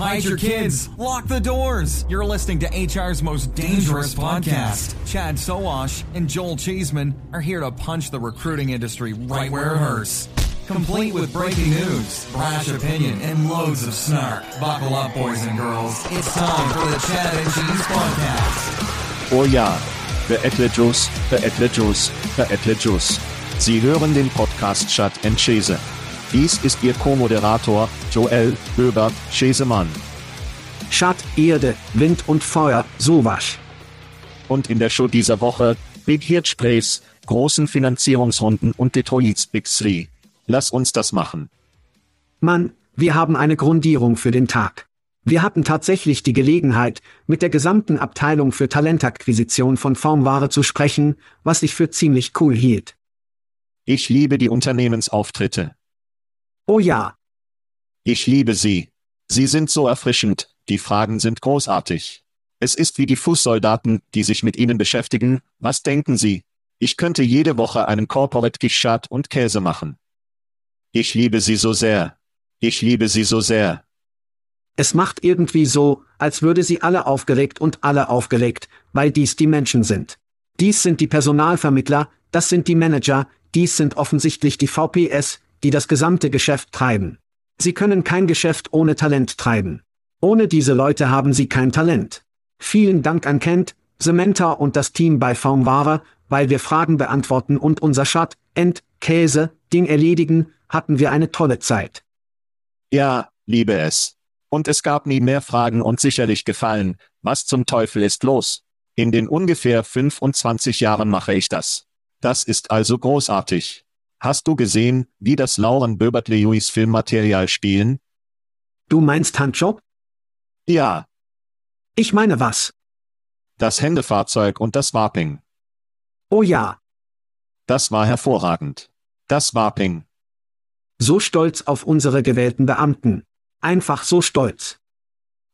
Hide your kids. Lock the doors. You're listening to HR's most dangerous podcast. Chad Sowash and Joel Cheeseman are here to punch the recruiting industry right where it hurts complete with breaking news, brash opinion, and loads of snark. Buckle up, boys and girls. It's time for the Chad and Cheese Podcast. Oh ja, verättle Juice, verättle Juice, verättle Juice. Sie hören den Podcast Chad and Cheese. Dies ist Ihr Co-Moderator, Joel Höbert Chesemann. Chad, Erde, Wind und Feuer, sowas. Und in der Show dieser Woche, Big Hit Sprays, großen Finanzierungsrunden und Detroits Big Three. Lass uns das machen. Mann, wir haben eine Grundierung für den Tag. Wir hatten tatsächlich die Gelegenheit, mit der gesamten Abteilung für Talentakquisition von Formware zu sprechen, was ich für ziemlich cool hielt. Ich liebe die Unternehmensauftritte. Oh ja. Ich liebe sie. Sie sind so erfrischend, die Fragen sind großartig. Es ist wie die Fußsoldaten, die sich mit ihnen beschäftigen. Was denken Sie? Ich könnte jede Woche einen Corporate Gishat und Käse machen. Ich liebe sie so sehr. Ich liebe sie so sehr. Es macht irgendwie so, als würde sie alle aufgeregt und alle aufgelegt, weil dies die Menschen sind. Dies sind die Personalvermittler, das sind die Manager, dies sind offensichtlich die VPS, die das gesamte Geschäft treiben. Sie können kein Geschäft ohne Talent treiben. Ohne diese Leute haben sie kein Talent. Vielen Dank an Kent, Samantha und das Team bei Formware, weil wir Fragen beantworten und unser Schat, End, Käse, Ding erledigen, hatten wir eine tolle Zeit. Ja, liebe es. Und es gab nie mehr Fragen und sicherlich gefallen, was zum Teufel ist los? In den ungefähr 25 Jahren mache ich das. Das ist also großartig. Hast du gesehen, wie das Lauren Böbert Lewis Filmmaterial spielen? Du meinst Handjob? Ja. Ich meine was? Das Händefahrzeug und das Warping. Oh ja. Das war hervorragend. Das Warping. So stolz auf unsere gewählten Beamten. Einfach so stolz.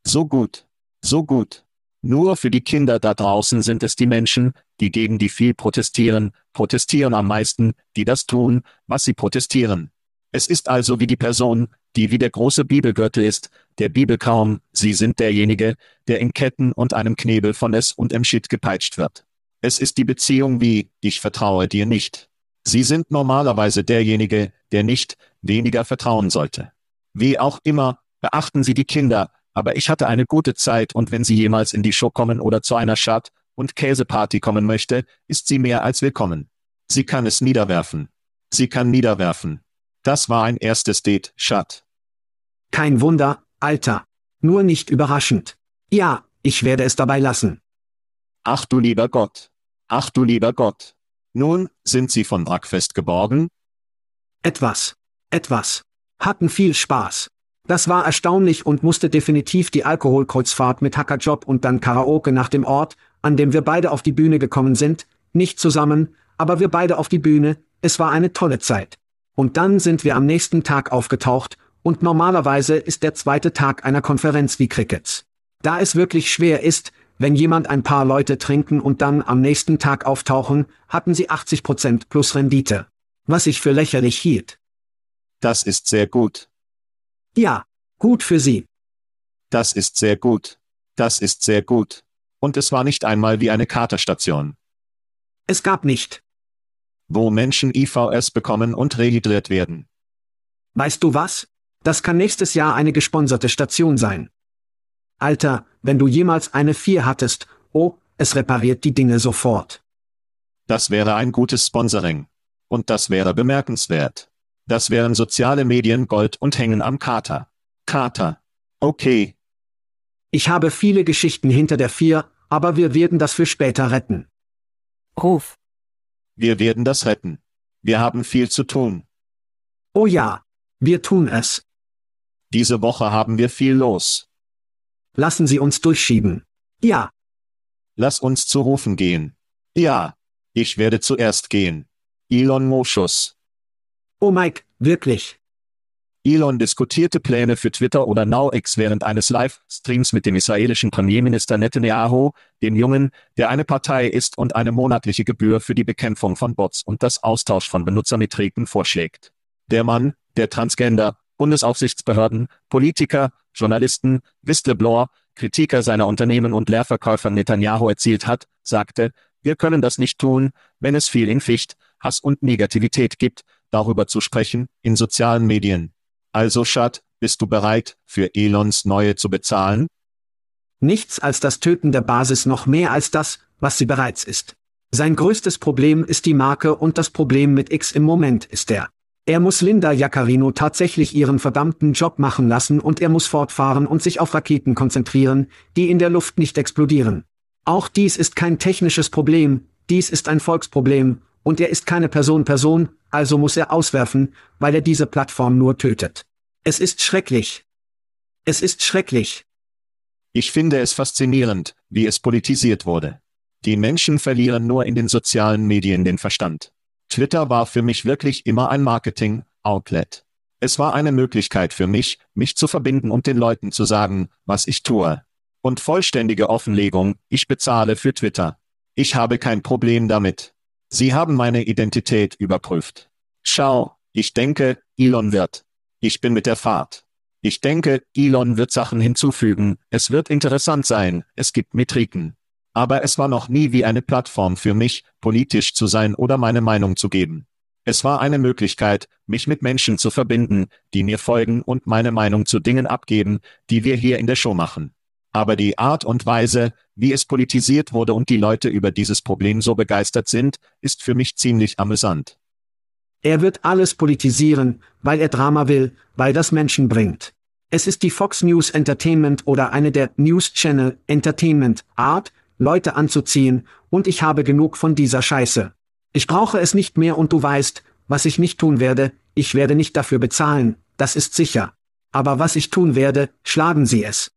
So gut. So gut. Nur für die Kinder da draußen sind es die Menschen, die gegen die viel protestieren, protestieren am meisten, die das tun, was sie protestieren. Es ist also wie die Person, die wie der große Bibelgürtel ist, der Bibel kaum, sie sind derjenige, der in Ketten und einem Knebel von es und im Shit gepeitscht wird. Es ist die Beziehung wie, ich vertraue dir nicht. Sie sind normalerweise derjenige, der nicht, weniger vertrauen sollte. Wie auch immer, beachten Sie die Kinder, aber ich hatte eine gute Zeit und wenn sie jemals in die Show kommen oder zu einer Schad- und Käseparty kommen möchte, ist sie mehr als willkommen. Sie kann es niederwerfen. Sie kann niederwerfen. Das war ein erstes Date, Schad. Kein Wunder, Alter. Nur nicht überraschend. Ja, ich werde es dabei lassen. Ach du lieber Gott. Ach du lieber Gott. Nun, sind Sie von Brackfest geborgen? Etwas. Etwas. Hatten viel Spaß. Das war erstaunlich und musste definitiv die Alkoholkreuzfahrt mit Hackerjob und dann Karaoke nach dem Ort, an dem wir beide auf die Bühne gekommen sind, nicht zusammen, aber wir beide auf die Bühne, es war eine tolle Zeit. Und dann sind wir am nächsten Tag aufgetaucht, und normalerweise ist der zweite Tag einer Konferenz wie Crickets. Da es wirklich schwer ist, wenn jemand ein paar Leute trinken und dann am nächsten Tag auftauchen, hatten sie 80% plus Rendite. Was ich für lächerlich hielt. Das ist sehr gut. Ja, gut für sie. Das ist sehr gut. Das ist sehr gut. Und es war nicht einmal wie eine Katerstation. Es gab nicht. Wo Menschen IVS bekommen und rehydriert werden. Weißt du was? Das kann nächstes Jahr eine gesponserte Station sein. Alter, wenn du jemals eine 4 hattest, oh, es repariert die Dinge sofort. Das wäre ein gutes Sponsoring. Und das wäre bemerkenswert. Das wären soziale Medien Gold und hängen am Kater. Kater. Okay. Ich habe viele Geschichten hinter der 4, aber wir werden das für später retten. Ruf. Wir werden das retten. Wir haben viel zu tun. Oh ja, wir tun es. Diese Woche haben wir viel los. Lassen Sie uns durchschieben. Ja. Lass uns zu Rufen gehen. Ja. Ich werde zuerst gehen. Elon Moschus. Oh Mike, wirklich. Elon diskutierte Pläne für Twitter oder NowX während eines Livestreams mit dem israelischen Premierminister Netanyahu, dem Jungen, der eine Partei ist und eine monatliche Gebühr für die Bekämpfung von Bots und das Austausch von Benutzermetriken vorschlägt. Der Mann, der Transgender, Bundesaufsichtsbehörden, Politiker, Journalisten, Whistleblower, Kritiker seiner Unternehmen und Leerverkäufer Netanyahu erzielt hat, sagte, wir können das nicht tun, wenn es viel in Ficht, Hass und Negativität gibt, darüber zu sprechen, in sozialen Medien. Also Schad, bist du bereit, für Elons Neue zu bezahlen? Nichts als das Töten der Basis noch mehr als das, was sie bereits ist. Sein größtes Problem ist die Marke und das Problem mit X im Moment ist der. Er muss Linda Jaccarino tatsächlich ihren verdammten Job machen lassen und er muss fortfahren und sich auf Raketen konzentrieren, die in der Luft nicht explodieren. Auch dies ist kein technisches Problem, dies ist ein Volksproblem, und er ist keine Person-Person, also muss er auswerfen, weil er diese Plattform nur tötet. Es ist schrecklich. Es ist schrecklich. Ich finde es faszinierend, wie es politisiert wurde. Die Menschen verlieren nur in den sozialen Medien den Verstand. Twitter war für mich wirklich immer ein Marketing-Outlet. Es war eine Möglichkeit für mich, mich zu verbinden und den Leuten zu sagen, was ich tue. Und vollständige Offenlegung, ich bezahle für Twitter. Ich habe kein Problem damit. Sie haben meine Identität überprüft. Schau, ich denke, Elon wird. Ich bin mit der Fahrt. Ich denke, Elon wird Sachen hinzufügen, es wird interessant sein, es gibt Metriken. Aber es war noch nie wie eine Plattform für mich, politisch zu sein oder meine Meinung zu geben. Es war eine Möglichkeit, mich mit Menschen zu verbinden, die mir folgen und meine Meinung zu Dingen abgeben, die wir hier in der Show machen. Aber die Art und Weise, wie es politisiert wurde und die Leute über dieses Problem so begeistert sind, ist für mich ziemlich amüsant. Er wird alles politisieren, weil er Drama will, weil das Menschen bringt. Es ist die Fox News Entertainment oder eine der News Channel Entertainment Art, Leute anzuziehen, und ich habe genug von dieser Scheiße. Ich brauche es nicht mehr und du weißt, was ich nicht tun werde, ich werde nicht dafür bezahlen, das ist sicher. Aber was ich tun werde, schlagen Sie es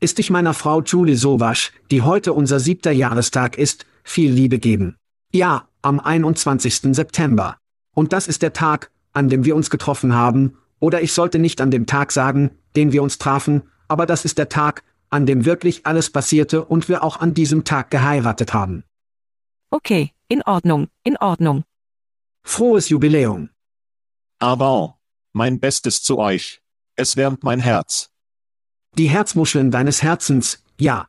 ist ich meiner Frau Julie Sowasch, die heute unser siebter Jahrestag ist, viel Liebe geben. Ja, am 21. September. Und das ist der Tag, an dem wir uns getroffen haben, oder ich sollte nicht an dem Tag sagen, den wir uns trafen, aber das ist der Tag, an dem wirklich alles passierte und wir auch an diesem Tag geheiratet haben. Okay, in Ordnung, in Ordnung. Frohes Jubiläum. Aber, mein Bestes zu euch. Es wärmt mein Herz. Die Herzmuscheln deines Herzens, ja.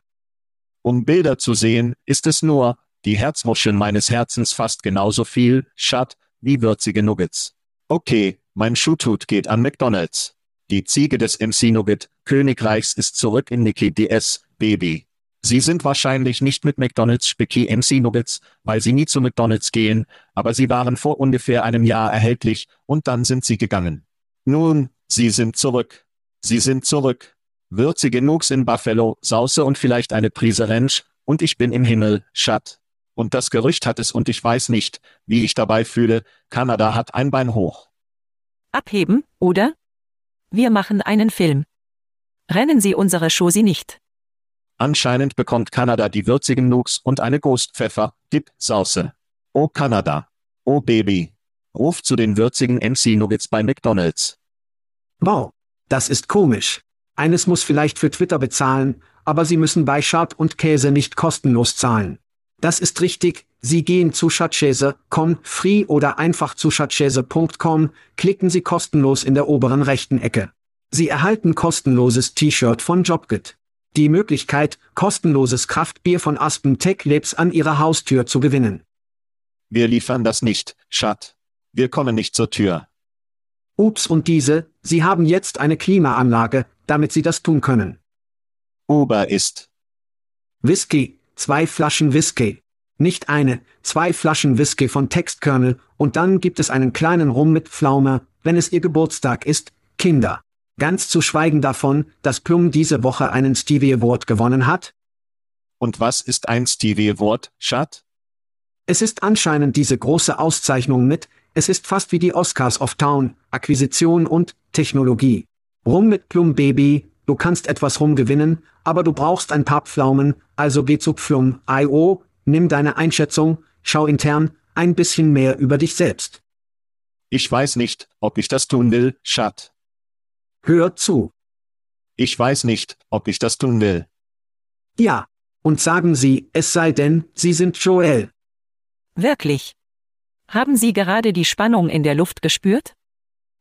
Um Bilder zu sehen, ist es nur, die Herzmuscheln meines Herzens fast genauso viel, Schat, wie würzige Nuggets. Okay, mein Schuhtut geht an McDonald's. Die Ziege des MC Nugget, Königreichs ist zurück in Nikki DS, Baby. Sie sind wahrscheinlich nicht mit McDonald's Spicki MC Nuggets, weil sie nie zu McDonald's gehen, aber sie waren vor ungefähr einem Jahr erhältlich, und dann sind sie gegangen. Nun, sie sind zurück. Sie sind zurück würzige Nugs in Buffalo, Sauce und vielleicht eine Prise Ranch, und ich bin im Himmel, Schat. Und das Gerücht hat es und ich weiß nicht, wie ich dabei fühle, Kanada hat ein Bein hoch. Abheben, oder? Wir machen einen Film. Rennen Sie unsere Schosi nicht. Anscheinend bekommt Kanada die würzigen Nukes und eine Ghost Pfeffer, Dip, Sauce. Oh Kanada. Oh Baby. Ruf zu den würzigen MC Nuggets bei McDonald's. Wow. Das ist komisch. Eines muss vielleicht für Twitter bezahlen, aber Sie müssen bei Schad und Käse nicht kostenlos zahlen. Das ist richtig, Sie gehen zu Schatzkäse.com, free oder einfach zu schatzkäse.com, klicken Sie kostenlos in der oberen rechten Ecke. Sie erhalten kostenloses T-Shirt von Jobgit. Die Möglichkeit, kostenloses Kraftbier von Aspen Tech Labs an Ihrer Haustür zu gewinnen. Wir liefern das nicht, Schat. Wir kommen nicht zur Tür. Ups und diese, Sie haben jetzt eine Klimaanlage, damit Sie das tun können. Uber ist. Whisky, zwei Flaschen Whisky. Nicht eine, zwei Flaschen Whisky von Textkernel, und dann gibt es einen kleinen Rum mit Pflaume, wenn es Ihr Geburtstag ist, Kinder. Ganz zu schweigen davon, dass Plum diese Woche einen Stevie Award gewonnen hat? Und was ist ein Stevie Award, Schat? Es ist anscheinend diese große Auszeichnung mit, es ist fast wie die Oscars of Town, Akquisition und Technologie. Rum mit Plum Baby, du kannst etwas Rum gewinnen, aber du brauchst ein paar Pflaumen, also geh zu Plum.io, nimm deine Einschätzung, schau intern, ein bisschen mehr über dich selbst. Ich weiß nicht, ob ich das tun will, Schat. Hör zu. Ich weiß nicht, ob ich das tun will. Ja. Und sagen Sie, es sei denn, Sie sind Joel. Wirklich. Haben Sie gerade die Spannung in der Luft gespürt?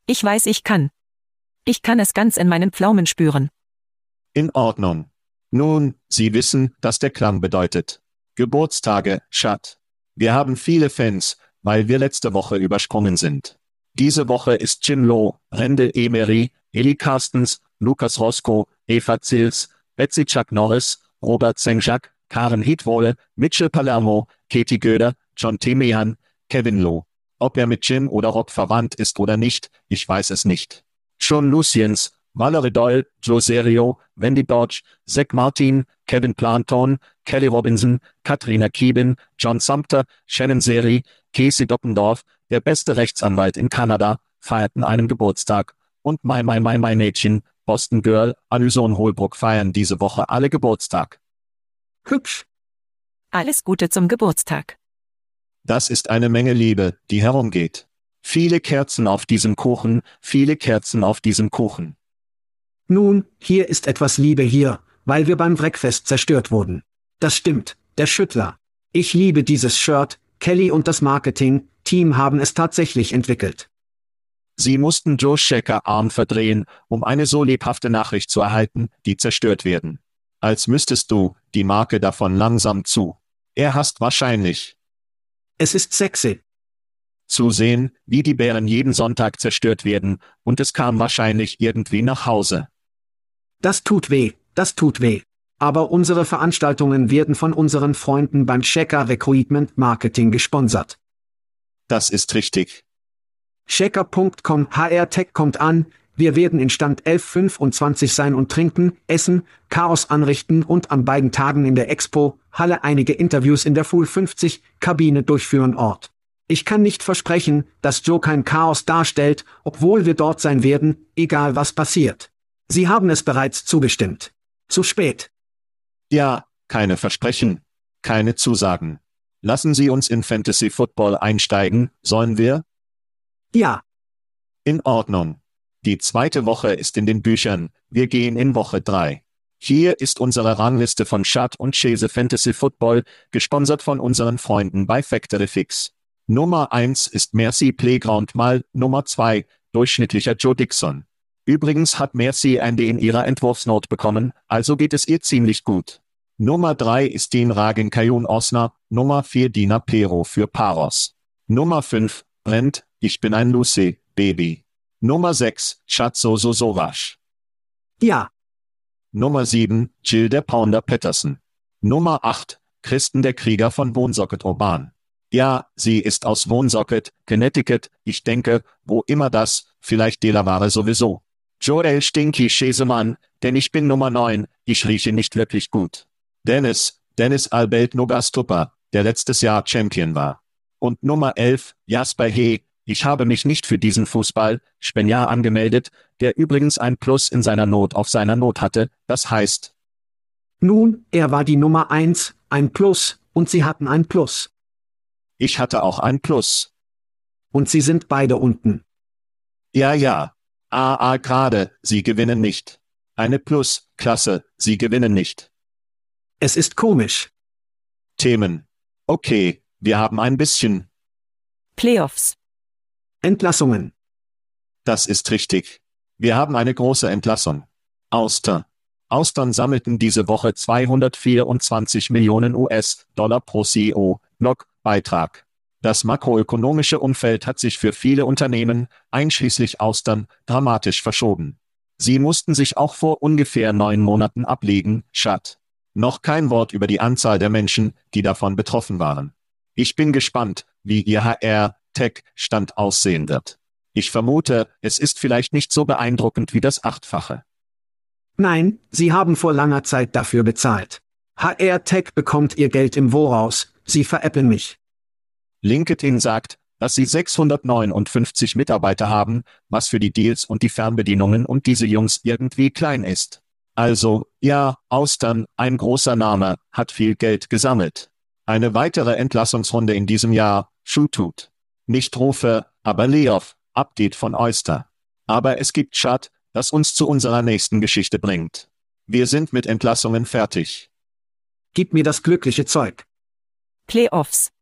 Ich weiß, ich kann. Ich kann es ganz in meinen Pflaumen spüren. In Ordnung. Nun, Sie wissen, was der Klang bedeutet. Geburtstage, Schat. Wir haben viele Fans, weil wir letzte Woche übersprungen sind. Diese Woche ist Jim Lowe, Rendel Emery, Eli Carstens, Lukas Roscoe, Eva Zils, Betsy Chuck Norris, Robert Sengjak, Karen Hitwohle, Mitchell Palermo, Katie Göder, John Timian, Kevin Lowe. Ob er mit Jim oder Rob verwandt ist oder nicht, ich weiß es nicht. John Luciens, Valerie Doyle, Joe Serio, Wendy Dodge, Zach Martin, Kevin Planton, Kelly Robinson, Katrina Kieben, John Sumter, Shannon Seri, Casey Doppendorf, der beste Rechtsanwalt in Kanada, feierten einen Geburtstag. Und My My My My Mädchen, Boston Girl, Alison Holbrook feiern diese Woche alle Geburtstag. Hübsch. Alles Gute zum Geburtstag. Das ist eine Menge Liebe, die herumgeht. Viele Kerzen auf diesem Kuchen, viele Kerzen auf diesem Kuchen. Nun, hier ist etwas Liebe hier, weil wir beim Wreckfest zerstört wurden. Das stimmt, der Schüttler. Ich liebe dieses Shirt, Kelly und das Marketing-Team haben es tatsächlich entwickelt. Sie mussten Joe Schecker Arm verdrehen, um eine so lebhafte Nachricht zu erhalten, die zerstört werden. Als müsstest du, die Marke davon langsam zu. Er hasst wahrscheinlich. Es ist sexy. Zu sehen, wie die Bären jeden Sonntag zerstört werden, und es kam wahrscheinlich irgendwie nach Hause. Das tut weh, das tut weh. Aber unsere Veranstaltungen werden von unseren Freunden beim Checker Recruitment Marketing gesponsert. Das ist richtig. Checker.com HR Tech kommt an, wir werden in Stand 1125 sein und trinken, essen, Chaos anrichten und an beiden Tagen in der Expo, Halle einige Interviews in der Full 50 Kabine durchführen Ort. Ich kann nicht versprechen, dass Joe kein Chaos darstellt, obwohl wir dort sein werden, egal was passiert. Sie haben es bereits zugestimmt. Zu spät. Ja, keine Versprechen, keine Zusagen. Lassen Sie uns in Fantasy Football einsteigen, sollen wir? Ja. In Ordnung. Die zweite Woche ist in den Büchern, wir gehen in Woche 3. Hier ist unsere Rangliste von Schad und Chase Fantasy Football, gesponsert von unseren Freunden bei Factory Fix. Nummer 1 ist Mercy Playground mal, Nummer 2, durchschnittlicher Joe Dixon. Übrigens hat Mercy ein D in ihrer Entwurfsnote bekommen, also geht es ihr ziemlich gut. Nummer 3 ist Dean Ragen Kayun Osner, Nummer 4 Dina Pero für Paros. Nummer 5, Brent, ich bin ein Lucy, Baby. Nummer 6, Schatzo Sosovash. Ja. Nummer 7, Jill der Pounder Patterson. Nummer 8, Christen der Krieger von Wohnsocket Urban. Ja, sie ist aus Wohnsocket, Connecticut, ich denke, wo immer das, vielleicht Delaware sowieso. Joel Stinky Schesemann, denn ich bin Nummer 9, ich rieche nicht wirklich gut. Dennis, Dennis Albert Nogastupa, der letztes Jahr Champion war. Und Nummer 11, Jasper He, Ich habe mich nicht für diesen Fußball, Spenier angemeldet, der übrigens ein Plus in seiner Not auf seiner Not hatte, das heißt. Nun, er war die Nummer eins, ein Plus, und sie hatten ein Plus. Ich hatte auch ein Plus. Und sie sind beide unten. Ja, ja. AA gerade, sie gewinnen nicht. Eine Plus, Klasse, sie gewinnen nicht. Es ist komisch. Themen. Okay, wir haben ein bisschen. Playoffs. Entlassungen. Das ist richtig. Wir haben eine große Entlassung. Auster. Austern sammelten diese Woche 224 Millionen US-Dollar pro CEO, Log, Beitrag. Das makroökonomische Umfeld hat sich für viele Unternehmen, einschließlich Austern, dramatisch verschoben. Sie mussten sich auch vor ungefähr neun Monaten ablegen, Schat. Noch kein Wort über die Anzahl der Menschen, die davon betroffen waren. Ich bin gespannt, wie Ihr HR-Tech-Stand aussehen wird. Ich vermute, es ist vielleicht nicht so beeindruckend wie das Achtfache. Nein, Sie haben vor langer Zeit dafür bezahlt. HR Tech bekommt Ihr Geld im Voraus, Sie veräppeln mich. LinkedIn sagt, dass sie 659 Mitarbeiter haben, was für die Deals und die Fernbedienungen und diese Jungs irgendwie klein ist. Also, ja, Austern, ein großer Name, hat viel Geld gesammelt. Eine weitere Entlassungsrunde in diesem Jahr, Shootut. Nicht Rufe, aber Layoff, Update von Oyster. Aber es gibt Chat, das uns zu unserer nächsten Geschichte bringt. Wir sind mit Entlassungen fertig. Gib mir das glückliche Zeug. Playoffs.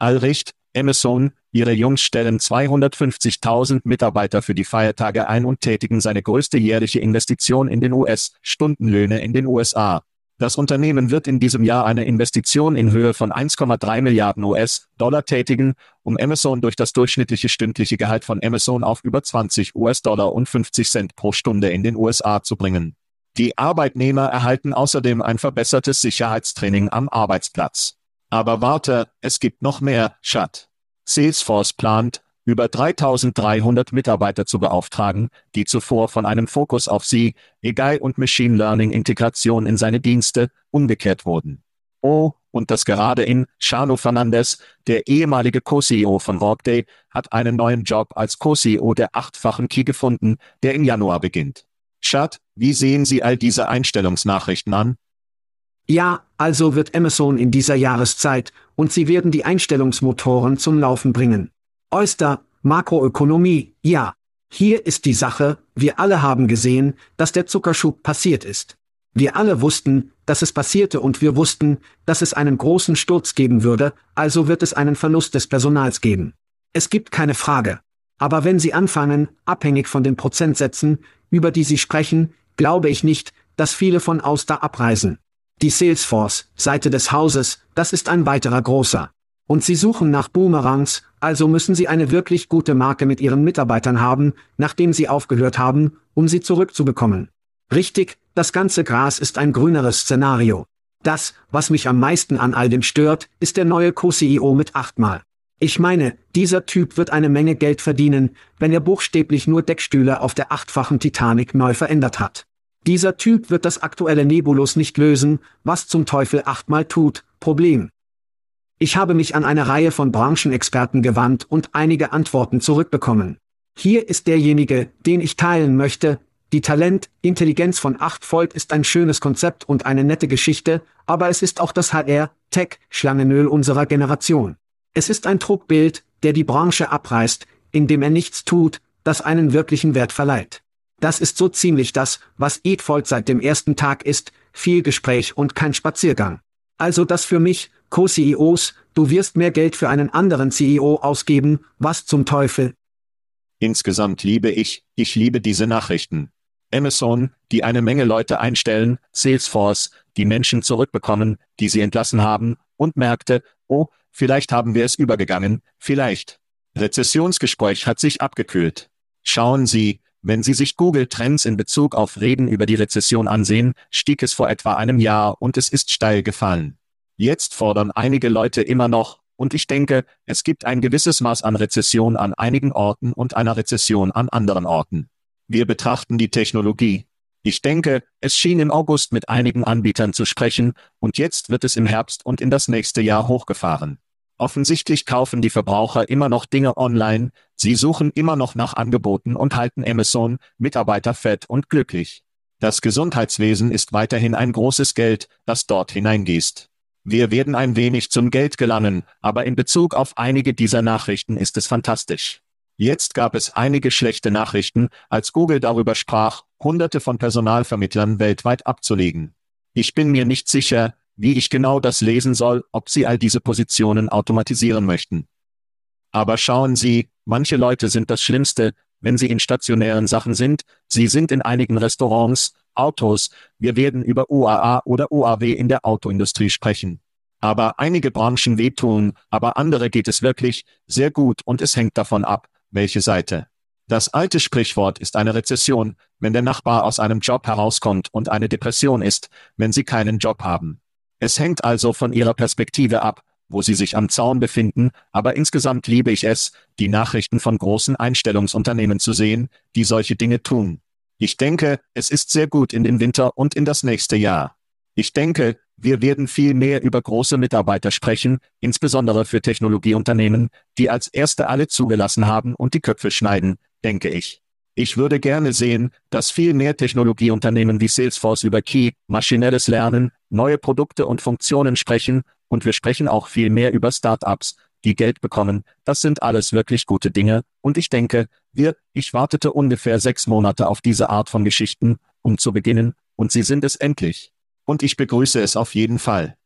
Allricht, Amazon, ihre Jungs stellen 250.000 Mitarbeiter für die Feiertage ein und tätigen seine größte jährliche Investition in den US-Stundenlöhne in den USA. Das Unternehmen wird in diesem Jahr eine Investition in Höhe von 1,3 Milliarden US-Dollar tätigen, um Amazon durch das durchschnittliche stündliche Gehalt von Amazon auf über 20 US-Dollar und 50 Cent pro Stunde in den USA zu bringen. Die Arbeitnehmer erhalten außerdem ein verbessertes Sicherheitstraining am Arbeitsplatz. Aber warte, es gibt noch mehr, Schat. Salesforce plant, über 3300 Mitarbeiter zu beauftragen, die zuvor von einem Fokus auf Sie, AI und Machine Learning Integration in seine Dienste, umgekehrt wurden. Oh, und das gerade in, Chano Fernandez, der ehemalige Co-CEO von Workday, hat einen neuen Job als Co-CEO der achtfachen Key gefunden, der im Januar beginnt. Schat, wie sehen Sie all diese Einstellungsnachrichten an? Ja, also wird Amazon in dieser Jahreszeit, und sie werden die Einstellungsmotoren zum Laufen bringen. Oyster, Makroökonomie, ja. Hier ist die Sache, wir alle haben gesehen, dass der Zuckerschub passiert ist. Wir alle wussten, dass es passierte und wir wussten, dass es einen großen Sturz geben würde, also wird es einen Verlust des Personals geben. Es gibt keine Frage. Aber wenn Sie anfangen, abhängig von den Prozentsätzen, über die Sie sprechen, glaube ich nicht, dass viele von Auster abreisen. Die Salesforce-Seite des Hauses, das ist ein weiterer großer. Und Sie suchen nach Boomerangs, also müssen Sie eine wirklich gute Marke mit Ihren Mitarbeitern haben, nachdem Sie aufgehört haben, um sie zurückzubekommen. Richtig, das ganze Gras ist ein grüneres Szenario. Das, was mich am meisten an all dem stört, ist der neue Co-CEO mit achtmal. Ich meine, dieser Typ wird eine Menge Geld verdienen, wenn er buchstäblich nur Deckstühle auf der achtfachen Titanic neu verändert hat. Dieser Typ wird das aktuelle Nebulus nicht lösen, was zum Teufel achtmal tut, Problem. Ich habe mich an eine Reihe von Branchenexperten gewandt und einige Antworten zurückbekommen. Hier ist derjenige, den ich teilen möchte. Die Talent, Intelligenz von 8 Volt ist ein schönes Konzept und eine nette Geschichte, aber es ist auch das HR, Tech, Schlangenöl unserer Generation. Es ist ein Druckbild, der die Branche abreißt, indem er nichts tut, das einen wirklichen Wert verleiht. Das ist so ziemlich das, was Eatfold seit dem ersten Tag ist, viel Gespräch und kein Spaziergang. Also das für mich, Co-CEOs, du wirst mehr Geld für einen anderen CEO ausgeben, was zum Teufel? Insgesamt liebe ich, ich liebe diese Nachrichten. Amazon, die eine Menge Leute einstellen, Salesforce, die Menschen zurückbekommen, die sie entlassen haben, und Märkte, oh, vielleicht haben wir es übergegangen, vielleicht. Rezessionsgespräch hat sich abgekühlt. Schauen Sie, wenn Sie sich Google Trends in Bezug auf Reden über die Rezession ansehen, stieg es vor etwa einem Jahr und es ist steil gefallen. Jetzt fordern einige Leute immer noch, und ich denke, es gibt ein gewisses Maß an Rezession an einigen Orten und einer Rezession an anderen Orten. Wir betrachten die Technologie. Ich denke, es schien im August mit einigen Anbietern zu sprechen, und jetzt wird es im Herbst und in das nächste Jahr hochgefahren. Offensichtlich kaufen die Verbraucher immer noch Dinge online, sie suchen immer noch nach Angeboten und halten Amazon, Mitarbeiter fett und glücklich. Das Gesundheitswesen ist weiterhin ein großes Geld, das dort hineingießt. Wir werden ein wenig zum Geld gelangen, aber in Bezug auf einige dieser Nachrichten ist es fantastisch. Jetzt gab es einige schlechte Nachrichten, als Google darüber sprach, Hunderte von Personalvermittlern weltweit abzulegen. Ich bin mir nicht sicher, wie ich genau das lesen soll, ob Sie all diese Positionen automatisieren möchten. Aber schauen Sie, manche Leute sind das Schlimmste, wenn sie in stationären Sachen sind, sie sind in einigen Restaurants, Autos, wir werden über UAA oder UAW in der Autoindustrie sprechen. Aber einige Branchen wehtun, aber andere geht es wirklich sehr gut und es hängt davon ab, welche Seite. Das alte Sprichwort ist eine Rezession, wenn der Nachbar aus einem Job herauskommt und eine Depression ist, wenn sie keinen Job haben. Es hängt also von ihrer Perspektive ab, wo sie sich am Zaun befinden, aber insgesamt liebe ich es, die Nachrichten von großen Einstellungsunternehmen zu sehen, die solche Dinge tun. Ich denke, es ist sehr gut in den Winter und in das nächste Jahr. Ich denke, wir werden viel mehr über große Mitarbeiter sprechen, insbesondere für Technologieunternehmen, die als erste alle zugelassen haben und die Köpfe schneiden, denke ich. Ich würde gerne sehen, dass viel mehr Technologieunternehmen wie Salesforce über Key, maschinelles Lernen, neue Produkte und Funktionen sprechen, und wir sprechen auch viel mehr über Startups, die Geld bekommen. Das sind alles wirklich gute Dinge, und ich denke, wir, ich wartete ungefähr sechs Monate auf diese Art von Geschichten, um zu beginnen, und sie sind es endlich und ich begrüße es auf jeden Fall.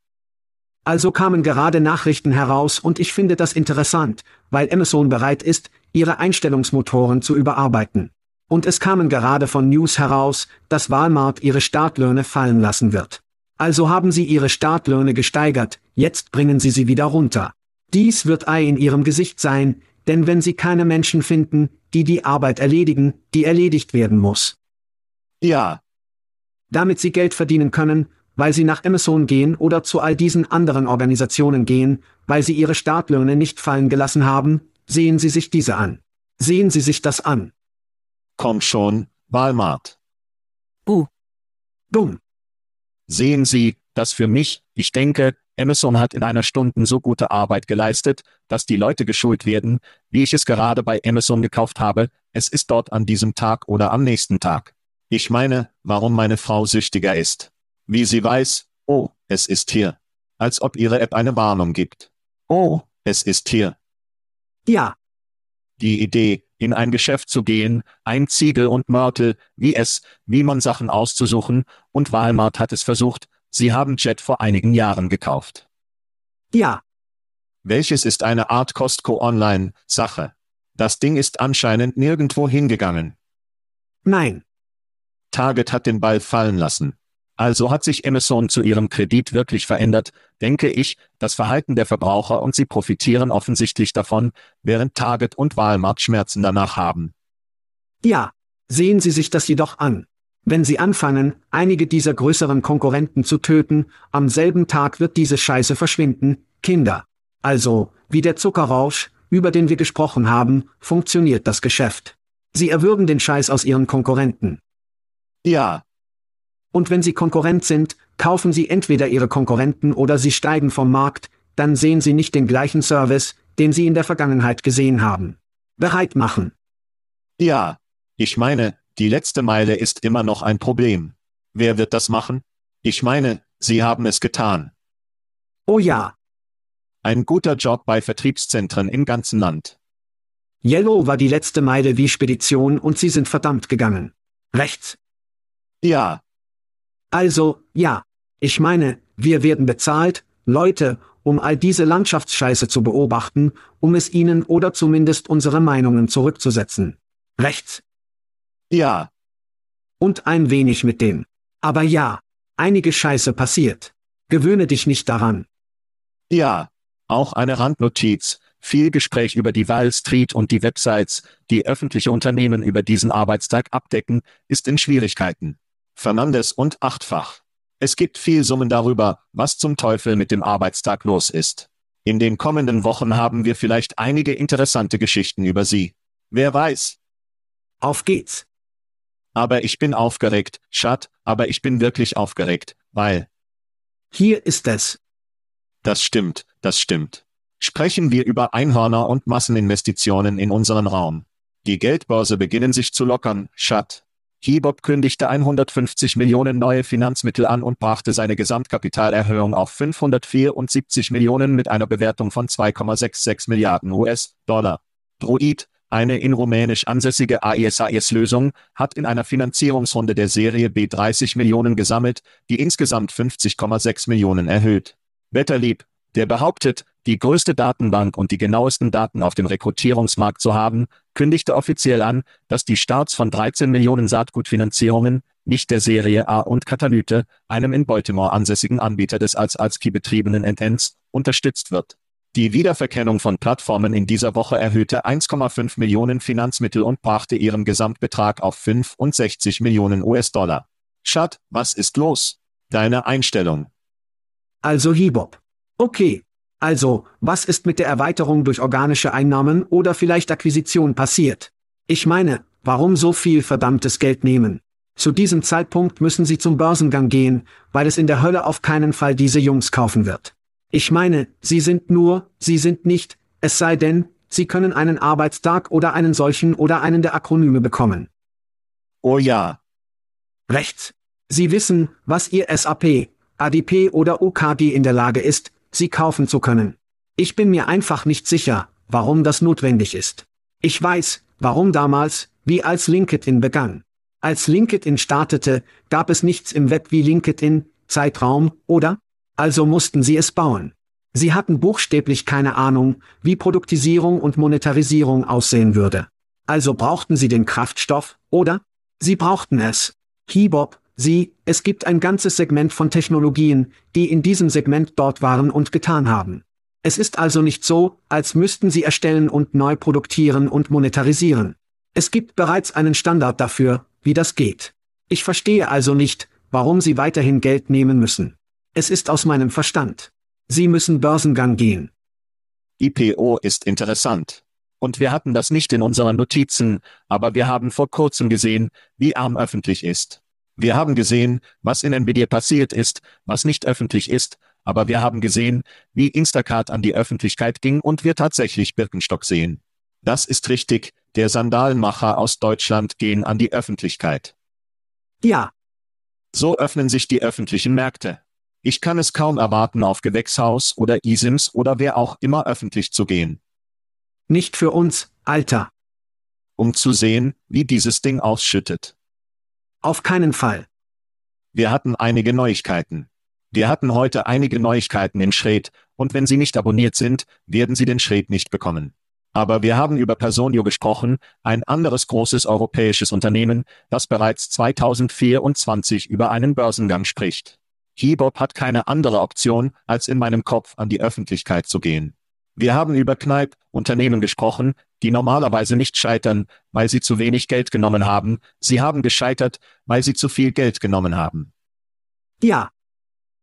Also kamen gerade Nachrichten heraus und ich finde das interessant, weil Amazon bereit ist, ihre Einstellungsmotoren zu überarbeiten. Und es kamen gerade von News heraus, dass Walmart ihre Startlöhne fallen lassen wird. Also haben sie ihre Startlöhne gesteigert, jetzt bringen sie sie wieder runter. Dies wird Ei in ihrem Gesicht sein, denn wenn sie keine Menschen finden, die die Arbeit erledigen, die erledigt werden muss. Ja, damit sie Geld verdienen können, weil sie nach Amazon gehen oder zu all diesen anderen Organisationen gehen, weil sie ihre Startlöhne nicht fallen gelassen haben, sehen Sie sich diese an. Sehen Sie sich das an. Komm schon, Walmart. Buh. Dumm. Sehen Sie, das für mich, ich denke, Amazon hat in einer Stunde so gute Arbeit geleistet, dass die Leute geschult werden, wie ich es gerade bei Amazon gekauft habe, es ist dort an diesem Tag oder am nächsten Tag. Ich meine, warum meine Frau süchtiger ist. Wie sie weiß, oh, es ist hier. Als ob ihre App eine Warnung gibt. Oh, es ist hier. Ja. Die Idee, in ein Geschäft zu gehen, ein Ziegel und Mörtel, wie es, wie man Sachen auszusuchen, und Walmart hat es versucht, sie haben Jet vor einigen Jahren gekauft. Ja. Welches ist eine Art Costco Online Sache. Das Ding ist anscheinend nirgendwo hingegangen. Nein. Target hat den Ball fallen lassen. Also hat sich Amazon zu ihrem Kredit wirklich verändert, denke ich, das Verhalten der Verbraucher und sie profitieren offensichtlich davon, während Target und Walmart Schmerzen danach haben. Ja, sehen Sie sich das jedoch an. Wenn Sie anfangen, einige dieser größeren Konkurrenten zu töten, am selben Tag wird diese Scheiße verschwinden, Kinder. Also, wie der Zuckerrausch, über den wir gesprochen haben, funktioniert das Geschäft. Sie erwürgen den Scheiß aus Ihren Konkurrenten. Ja. Und wenn Sie Konkurrent sind, kaufen Sie entweder Ihre Konkurrenten oder Sie steigen vom Markt, dann sehen Sie nicht den gleichen Service, den Sie in der Vergangenheit gesehen haben. Bereit machen. Ja. Ich meine, die letzte Meile ist immer noch ein Problem. Wer wird das machen? Ich meine, Sie haben es getan. Oh ja. Ein guter Job bei Vertriebszentren im ganzen Land. Yellow war die letzte Meile wie Spedition und sie sind verdammt gegangen. Rechts. Ja. Also, ja. Ich meine, wir werden bezahlt, Leute, um all diese Landschaftsscheiße zu beobachten, um es ihnen oder zumindest unsere Meinungen zurückzusetzen. Rechts. Ja. Und ein wenig mit dem. Aber ja, einige Scheiße passiert. Gewöhne dich nicht daran. Ja. Auch eine Randnotiz. Viel Gespräch über die Wall Street und die Websites, die öffentliche Unternehmen über diesen Arbeitstag abdecken, ist in Schwierigkeiten. Fernandes und achtfach. Es gibt viel Summen darüber, was zum Teufel mit dem Arbeitstag los ist. In den kommenden Wochen haben wir vielleicht einige interessante Geschichten über sie. Wer weiß. Auf geht's. Aber ich bin aufgeregt, Schat, aber ich bin wirklich aufgeregt, weil. Hier ist es. Das stimmt, das stimmt. Sprechen wir über Einhörner und Masseninvestitionen in unseren Raum. Die Geldbörse beginnen sich zu lockern, Schat. Hibob kündigte 150 Millionen neue Finanzmittel an und brachte seine Gesamtkapitalerhöhung auf 574 Millionen mit einer Bewertung von 2,66 Milliarden US-Dollar. Druid, eine in Rumänisch ansässige AESAS-Lösung, hat in einer Finanzierungsrunde der Serie B 30 Millionen gesammelt, die insgesamt 50,6 Millionen erhöht. Wetterlieb, der behauptet, die größte Datenbank und die genauesten Daten auf dem Rekrutierungsmarkt zu haben, kündigte offiziell an, dass die Starts von 13 Millionen Saatgutfinanzierungen, nicht der Serie A und Katalyte, einem in Baltimore ansässigen Anbieter des als Alski betriebenen Intents, unterstützt wird. Die Wiederverkennung von Plattformen in dieser Woche erhöhte 1,5 Millionen Finanzmittel und brachte ihren Gesamtbetrag auf 65 Millionen US-Dollar. Schat, was ist los? Deine Einstellung. Also Hibob. Okay, also, was ist mit der Erweiterung durch organische Einnahmen oder vielleicht Akquisition passiert? Ich meine, warum so viel verdammtes Geld nehmen? Zu diesem Zeitpunkt müssen Sie zum Börsengang gehen, weil es in der Hölle auf keinen Fall diese Jungs kaufen wird. Ich meine, Sie sind nur, Sie sind nicht, es sei denn, Sie können einen Arbeitstag oder einen solchen oder einen der Akronyme bekommen. Oh ja. Rechts. Sie wissen, was Ihr SAP, ADP oder OKG in der Lage ist, sie kaufen zu können. Ich bin mir einfach nicht sicher, warum das notwendig ist. Ich weiß, warum damals, wie als LinkedIn begann. Als LinkedIn startete, gab es nichts im Web wie LinkedIn, Zeitraum, oder? Also mussten sie es bauen. Sie hatten buchstäblich keine Ahnung, wie Produktisierung und Monetarisierung aussehen würde. Also brauchten sie den Kraftstoff, oder? Sie brauchten es. Hibob, Sie, es gibt ein ganzes Segment von Technologien, die in diesem Segment dort waren und getan haben. Es ist also nicht so, als müssten sie erstellen und neu produktieren und monetarisieren. Es gibt bereits einen Standard dafür, wie das geht. Ich verstehe also nicht, warum sie weiterhin Geld nehmen müssen. Es ist aus meinem Verstand. Sie müssen Börsengang gehen. IPO ist interessant. Und wir hatten das nicht in unseren Notizen, aber wir haben vor kurzem gesehen, wie arm öffentlich ist. Wir haben gesehen, was in Nvidia passiert ist, was nicht öffentlich ist, aber wir haben gesehen, wie Instacart an die Öffentlichkeit ging und wir tatsächlich Birkenstock sehen. Das ist richtig, der Sandalenmacher aus Deutschland gehen an die Öffentlichkeit. Ja. So öffnen sich die öffentlichen Märkte. Ich kann es kaum erwarten, auf Gewächshaus oder Isims oder wer auch immer öffentlich zu gehen. Nicht für uns, Alter. Um zu sehen, wie dieses Ding ausschüttet. Auf keinen Fall. Wir hatten einige Neuigkeiten. Wir hatten heute einige Neuigkeiten in Schred, und wenn Sie nicht abonniert sind, werden Sie den Schred nicht bekommen. Aber wir haben über Personio gesprochen, ein anderes großes europäisches Unternehmen, das bereits 2024 über einen Börsengang spricht. Hibob hat keine andere Option, als in meinem Kopf an die Öffentlichkeit zu gehen. Wir haben über Kneipp, Unternehmen gesprochen, die normalerweise nicht scheitern, weil sie zu wenig Geld genommen haben, sie haben gescheitert, weil sie zu viel Geld genommen haben. Ja.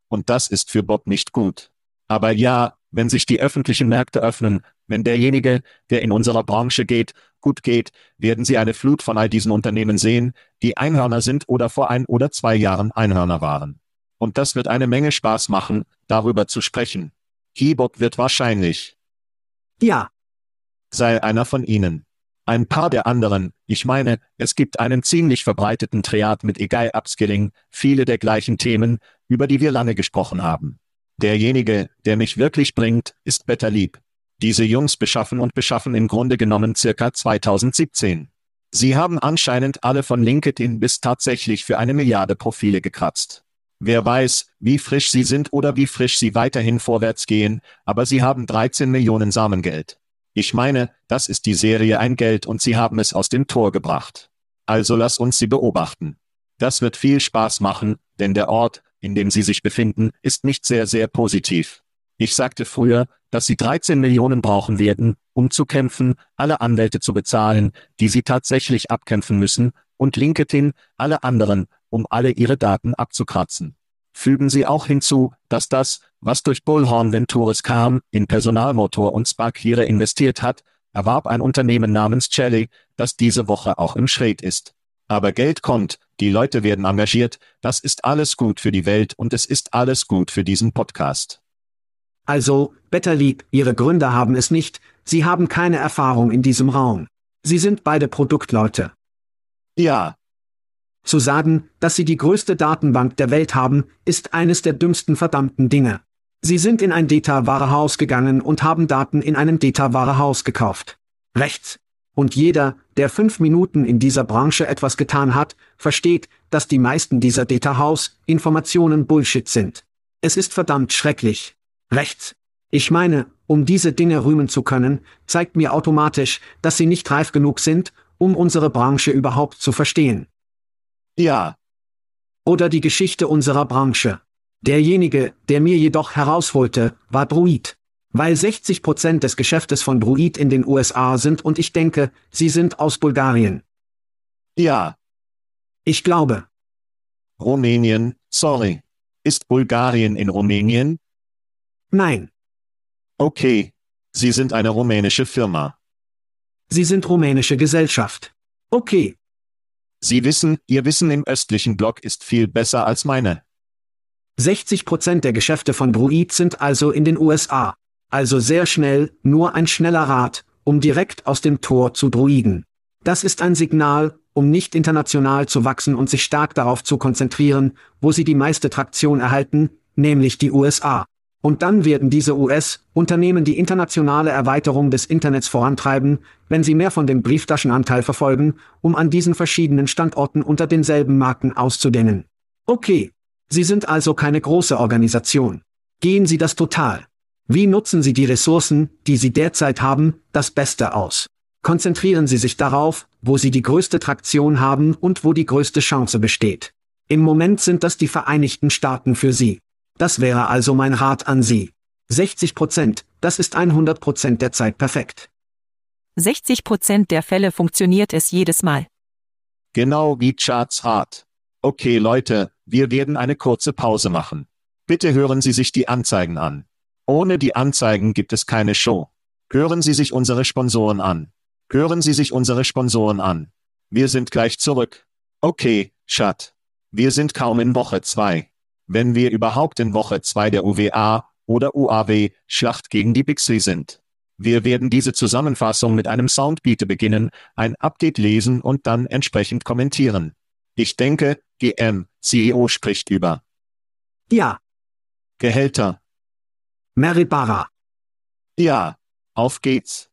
Und das ist für Bob nicht gut. Aber ja, wenn sich die öffentlichen Märkte öffnen, wenn derjenige, der in unserer Branche geht, gut geht, werden Sie eine Flut von all diesen Unternehmen sehen, die Einhörner sind oder vor ein oder zwei Jahren Einhörner waren. Und das wird eine Menge Spaß machen, darüber zu sprechen. Keyboard wird wahrscheinlich. Ja, sei einer von ihnen. Ein paar der anderen, ich meine, es gibt einen ziemlich verbreiteten Triad mit Egal Upskilling, viele der gleichen Themen, über die wir lange gesprochen haben. Derjenige, der mich wirklich bringt, ist Better Lieb. Diese Jungs beschaffen und beschaffen im Grunde genommen circa 2017. Sie haben anscheinend alle von LinkedIn bis tatsächlich für eine Milliarde Profile gekratzt. Wer weiß, wie frisch sie sind oder wie frisch sie weiterhin vorwärts gehen, aber sie haben 13 Millionen Samengeld. Ich meine, das ist die Serie ein Geld und sie haben es aus dem Tor gebracht. Also lass uns sie beobachten. Das wird viel Spaß machen, denn der Ort, in dem sie sich befinden, ist nicht sehr, sehr positiv. Ich sagte früher, dass sie 13 Millionen brauchen werden, um zu kämpfen, alle Anwälte zu bezahlen, die sie tatsächlich abkämpfen müssen, und LinkedIn, alle anderen, um alle ihre Daten abzukratzen. Fügen Sie auch hinzu, dass das, was durch Bullhorn Ventures kam, in Personalmotor und Sparkiere investiert hat, erwarb ein Unternehmen namens Jelly, das diese Woche auch im Schräg ist. Aber Geld kommt, die Leute werden engagiert, das ist alles gut für die Welt und es ist alles gut für diesen Podcast. Also, Betterlieb, Ihre Gründer haben es nicht, Sie haben keine Erfahrung in diesem Raum. Sie sind beide Produktleute. Ja, Zu sagen, dass Sie die größte Datenbank der Welt haben, ist eines der dümmsten verdammten Dinge. Sie sind in ein Data-Warehouse gegangen und haben Daten in einem Data-Warehouse gekauft. Rechts. Und jeder, der fünf Minuten in dieser Branche etwas getan hat, versteht, dass die meisten dieser Data-House-Informationen Bullshit sind. Es ist verdammt schrecklich. Rechts. Ich meine, um diese Dinge rühmen zu können, zeigt mir automatisch, dass sie nicht reif genug sind, um unsere Branche überhaupt zu verstehen. Ja, Oder die Geschichte unserer Branche. Derjenige, der mir jedoch herausholte, war Druid. Weil 60% des Geschäftes von Druid in den USA sind und ich denke, sie sind aus Bulgarien. ja, Ich glaube. Rumänien, sorry. Ist Bulgarien in Rumänien? Nein. Okay. Sie sind eine rumänische Firma. Sie sind rumänische Gesellschaft. Okay. Sie wissen, Ihr Wissen im östlichen Block ist viel besser als meine. 60% der Geschäfte von Druid sind also in den USA. Also sehr schnell, nur ein schneller Rat, um direkt aus dem Tor zu Druiden. Das ist ein Signal, um nicht international zu wachsen und sich stark darauf zu konzentrieren, wo sie die meiste Traktion erhalten, nämlich die USA. Und dann werden diese US-Unternehmen die internationale Erweiterung des Internets vorantreiben, wenn sie mehr von dem Brieftaschenanteil verfolgen, um an diesen verschiedenen Standorten unter denselben Marken auszudehnen. Okay. Sie sind also keine große Organisation. Gehen Sie das total. Wie nutzen Sie die Ressourcen, die Sie derzeit haben, das Beste aus? Konzentrieren Sie sich darauf, wo Sie die größte Traktion haben und wo die größte Chance besteht. Im Moment sind das die Vereinigten Staaten für Sie. Das wäre also mein Rat an Sie. 60 Prozent, das ist 100 Prozent der Zeit perfekt. 60 Prozent der Fälle funktioniert es jedes Mal. Genau wie Charts Rat. Okay Leute, wir werden eine kurze Pause machen. Bitte hören Sie sich die Anzeigen an. Ohne die Anzeigen gibt es keine Show. Hören Sie sich unsere Sponsoren an. Hören Sie sich unsere Sponsoren an. Wir sind gleich zurück. Okay, Chat. Wir sind kaum in Woche 2. Wenn wir überhaupt in Woche 2 der UWA oder UAW Schlacht gegen die Bixby sind. Wir werden diese Zusammenfassung mit einem Soundbeat beginnen, ein Update lesen und dann entsprechend kommentieren. Ich denke, GM, CEO spricht über Ja, Gehälter. Meribara. Ja, auf geht's.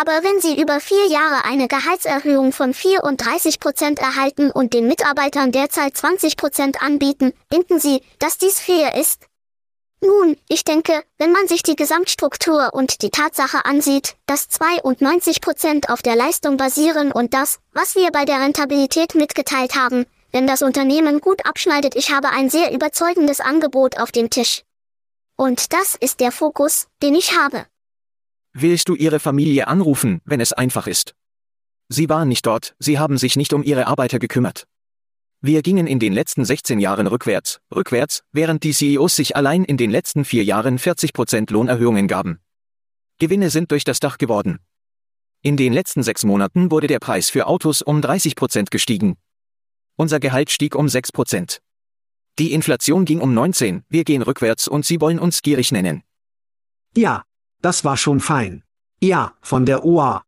Aber wenn Sie über vier Jahre eine Gehaltserhöhung von 34 Prozent erhalten und den Mitarbeitern derzeit 20 Prozent anbieten, denken Sie, dass dies fair ist? Nun, ich denke, wenn man sich die Gesamtstruktur und die Tatsache ansieht, dass 92 Prozent auf der Leistung basieren und das, was wir bei der Rentabilität mitgeteilt haben, wenn das Unternehmen gut abschneidet, ich habe ein sehr überzeugendes Angebot auf dem Tisch. Und das ist der Fokus, den ich habe. Willst du Ihre Familie anrufen, wenn es einfach ist? Sie waren nicht dort, Sie haben sich nicht um Ihre Arbeiter gekümmert. Wir gingen in den letzten 16 Jahren rückwärts, rückwärts, während die CEOs sich allein in den letzten vier Jahren 40% Lohnerhöhungen gaben. Gewinne sind durch das Dach geworden. In den letzten sechs Monaten wurde der Preis für Autos um 30% gestiegen. Unser Gehalt stieg um 6%. Die Inflation ging um 19, wir gehen rückwärts und Sie wollen uns gierig nennen. Ja, das war schon fein. Ja, von der OA.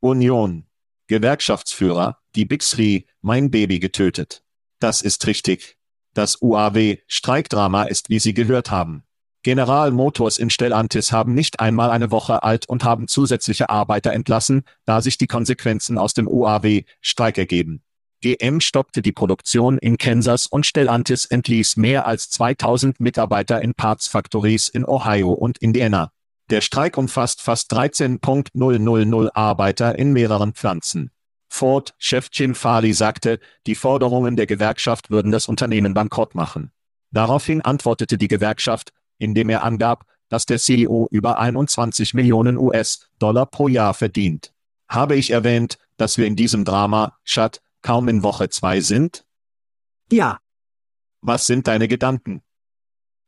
Union. Gewerkschaftsführer, die Big Three, mein Baby getötet. Das ist richtig. Das UAW-Streikdrama ist, wie Sie gehört haben. General Motors in Stellantis haben nicht einmal eine Woche alt und haben zusätzliche Arbeiter entlassen, da sich die Konsequenzen aus dem UAW-Streik ergeben. GM stoppte die Produktion in Kansas und Stellantis entließ mehr als 2000 Mitarbeiter in Parts Factories in Ohio und Indiana. Der Streik umfasst fast 13.000 Arbeiter in mehreren Pflanzen. Ford-Chef Jim Farley sagte, die Forderungen der Gewerkschaft würden das Unternehmen bankrott machen. Daraufhin antwortete die Gewerkschaft, indem er angab, dass der CEO über 21 Millionen US-Dollar pro Jahr verdient. Habe ich erwähnt, dass wir in diesem Drama, Chat, kaum in Woche 2 sind? Ja, Was sind deine Gedanken?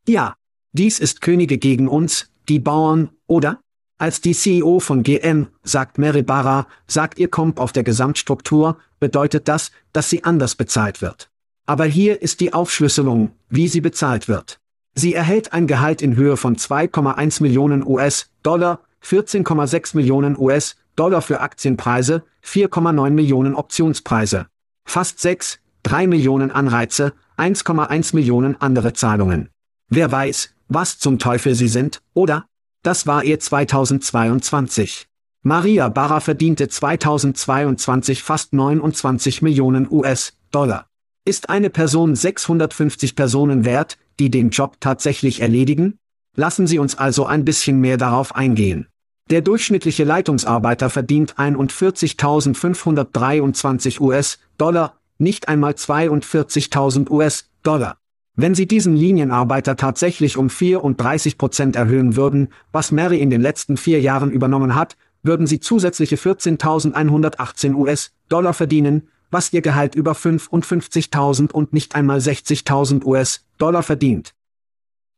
ja. Dies ist Könige gegen uns, die Bauern, oder? Als die CEO von GM, sagt Meribara, sagt ihr kommt auf der Gesamtstruktur, bedeutet das, dass sie anders bezahlt wird. Aber hier ist die Aufschlüsselung, wie sie bezahlt wird. Sie erhält ein Gehalt in Höhe von 2,1 Millionen US-Dollar, 14,6 Millionen US-Dollar für Aktienpreise, 4,9 Millionen Optionspreise. Fast 6, 3 Millionen Anreize, 1,1 Millionen andere Zahlungen. Wer weiß, was zum Teufel sie sind, oder? Das war ihr 2022. Maria Barra verdiente 2022 fast 29 Millionen US-Dollar. Ist eine Person 650 Personen wert, die den Job tatsächlich erledigen? Lassen Sie uns also ein bisschen mehr darauf eingehen. Der durchschnittliche Leitungsarbeiter verdient 41.523 US-Dollar, nicht einmal 42.000 US-Dollar. Wenn Sie diesen Linienarbeiter tatsächlich um 34 Prozent erhöhen würden, was Mary in den letzten vier Jahren übernommen hat, würden Sie zusätzliche 14.118 US-Dollar verdienen, was Ihr Gehalt über 55.000 und nicht einmal 60.000 US-Dollar verdient.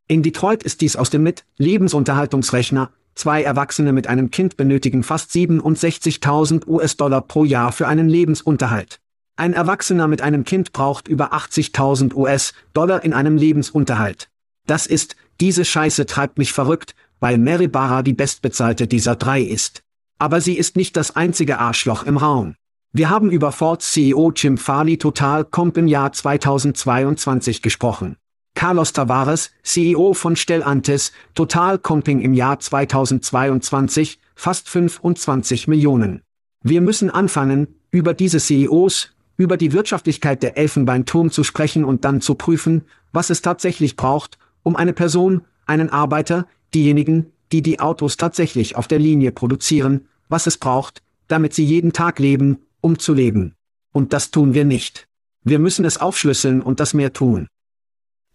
In Detroit ist dies aus dem Mit-Lebensunterhaltungsrechner, Zwei Erwachsene mit einem Kind benötigen fast 67.000 US-Dollar pro Jahr für einen Lebensunterhalt. Ein Erwachsener mit einem Kind braucht über 80.000 US-Dollar in einem Lebensunterhalt. Das ist, diese Scheiße treibt mich verrückt, weil Mary Barra die bestbezahlte dieser drei ist. Aber sie ist nicht das einzige Arschloch im Raum. Wir haben über Fords CEO Jim Farley Total Comp im Jahr 2022 gesprochen. Carlos Tavares, CEO von Stellantis, Total Comping im Jahr 2022, fast 25 Millionen. Wir müssen anfangen, über diese CEOs, über die Wirtschaftlichkeit der Elfenbeinturm zu sprechen und dann zu prüfen, was es tatsächlich braucht, um eine Person, einen Arbeiter, diejenigen, die die Autos tatsächlich auf der Linie produzieren, was es braucht, damit sie jeden Tag leben, um zu leben. Und das tun wir nicht. Wir müssen es aufschlüsseln und das mehr tun.